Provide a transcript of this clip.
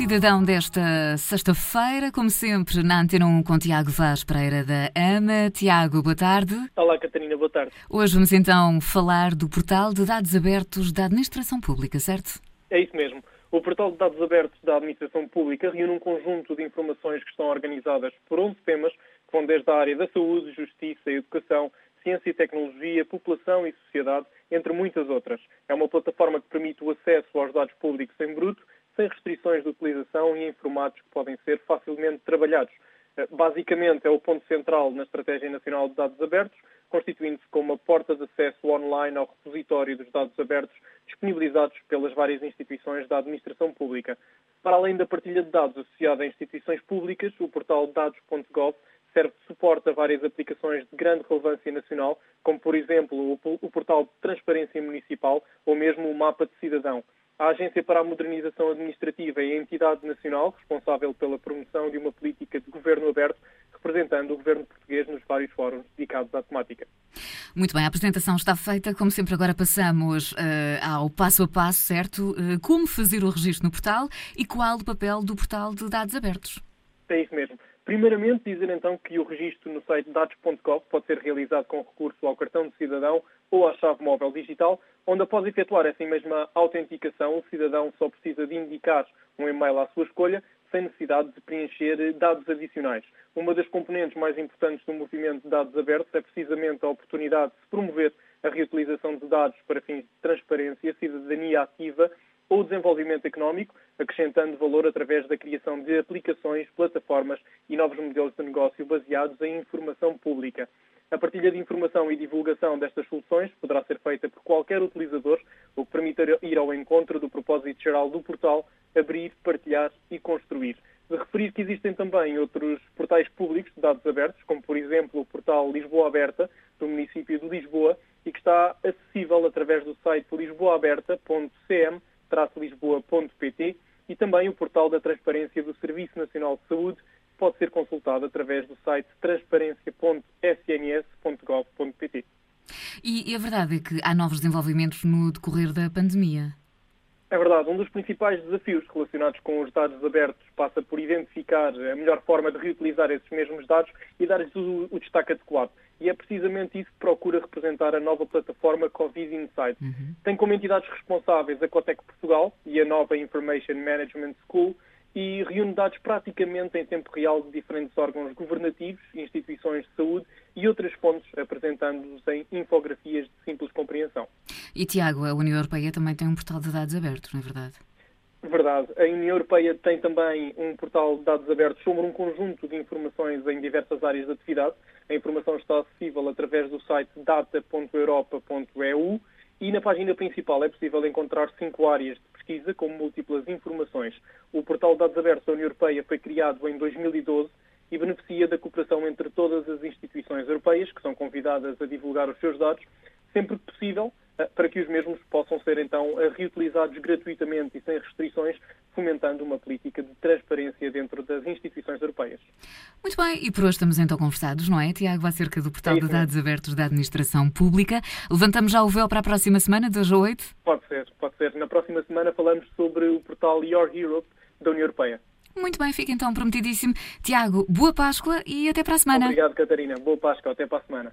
Cidadão desta sexta-feira, como sempre, na Antena 1 com Tiago Vaz Pereira da AMA. Tiago, boa tarde. Olá, Catarina, boa tarde. Hoje vamos então falar do portal de dados abertos da Administração Pública, certo? É isso mesmo. O portal de dados abertos da Administração Pública reúne um conjunto de informações que estão organizadas por 11 temas, que vão desde a área da saúde, justiça, educação, ciência e tecnologia, população e sociedade, entre muitas outras. É uma plataforma que permite o acesso aos dados públicos em bruto sem restrições de utilização e em formatos que podem ser facilmente trabalhados. Eh, basicamente, é o ponto central na Estratégia Nacional de Dados Abertos, constituindo-se como uma porta de acesso online ao repositório dos dados abertos disponibilizados pelas várias instituições da administração pública. Para além da partilha de dados associada a instituições públicas, o portal dados.gov serve de suporte a várias aplicações de grande relevância nacional, como, por exemplo, o portal de Transparência Municipal ou mesmo o Mapa de Cidadão a Agência para a Modernização Administrativa é a entidade nacional responsável pela promoção de uma política de governo aberto, representando o governo português nos vários fóruns dedicados à temática. Muito bem, a apresentação está feita. Como sempre, agora passamos uh, ao passo a passo, certo? Uh, como fazer o registro no portal e qual o papel do portal de dados abertos? É isso mesmo. Primeiramente, dizer então que o registro no site dados.gov pode ser realizado com recurso ao cartão de cidadão ou à chave móvel digital, onde após efetuar essa mesma autenticação, o cidadão só precisa de indicar um e-mail à sua escolha, sem necessidade de preencher dados adicionais. Uma das componentes mais importantes do movimento de dados abertos é precisamente a oportunidade de se promover a reutilização de dados para fins de transparência, cidadania ativa ou desenvolvimento económico, acrescentando valor através da criação de aplicações, plataformas e novos modelos de negócio baseados em informação pública. A partilha de informação e divulgação destas soluções poderá ser feita por qualquer utilizador, o que permite ir ao encontro do propósito geral do portal, abrir, partilhar e construir. De referir que existem também outros portais públicos de dados abertos, como por exemplo o portal Lisboa Aberta, do município de Lisboa, e que está acessível através do site lisboaaberta.cm lisboa.pt e também o portal da transparência do Serviço Nacional de Saúde, pode ser consultado através do site transparência.sns.gov.pt. E a verdade é que há novos desenvolvimentos no decorrer da pandemia. É verdade, um dos principais desafios relacionados com os dados abertos passa por identificar a melhor forma de reutilizar esses mesmos dados e dar-lhes o, o, destaque adequado. E é precisamente isso que procura representar a nova plataforma Covid Insight. Uhum. Tem como entidades responsáveis a Cotec Portugal e a nova Information Management School, e reúne dados praticamente em tempo real de diferentes órgãos governativos, instituições de saúde e outras fontes, apresentando-os em infografias de simples compreensão. E, Tiago, a União Europeia também tem um portal de dados abertos, não é verdade? Verdade. A União Europeia tem também um portal de dados abertos sobre um conjunto de informações em diversas áreas de atividade. A informação está acessível através do site data.europa.eu e na página principal é possível encontrar cinco áreas de pesquisa com múltiplas informações. O portal de dados abertos da União Europeia foi criado em 2012 e beneficia da cooperação entre todas as instituições europeias que são convidadas a divulgar os seus dados sempre que possível para que os mesmos possam ser então eh, reutilizados gratuitamente e sem restrições, fomentando uma política de transparência dentro das instituições europeias. Muito bem, e por hoje estamos então conversados, não é, Tiago, acerca do portal é de dados abertos da Administração Pública. Levantamos já o véu para a próxima semana, de hoje a 8? Pode ser, pode ser. Na próxima semana falamos sobre o portal Your Europe da União Europeia. Muito bem, fica então prometidíssimo. Tiago, boa Páscoa e até para a semana. Obrigado, Catarina. Boa Páscoa, até para a semana.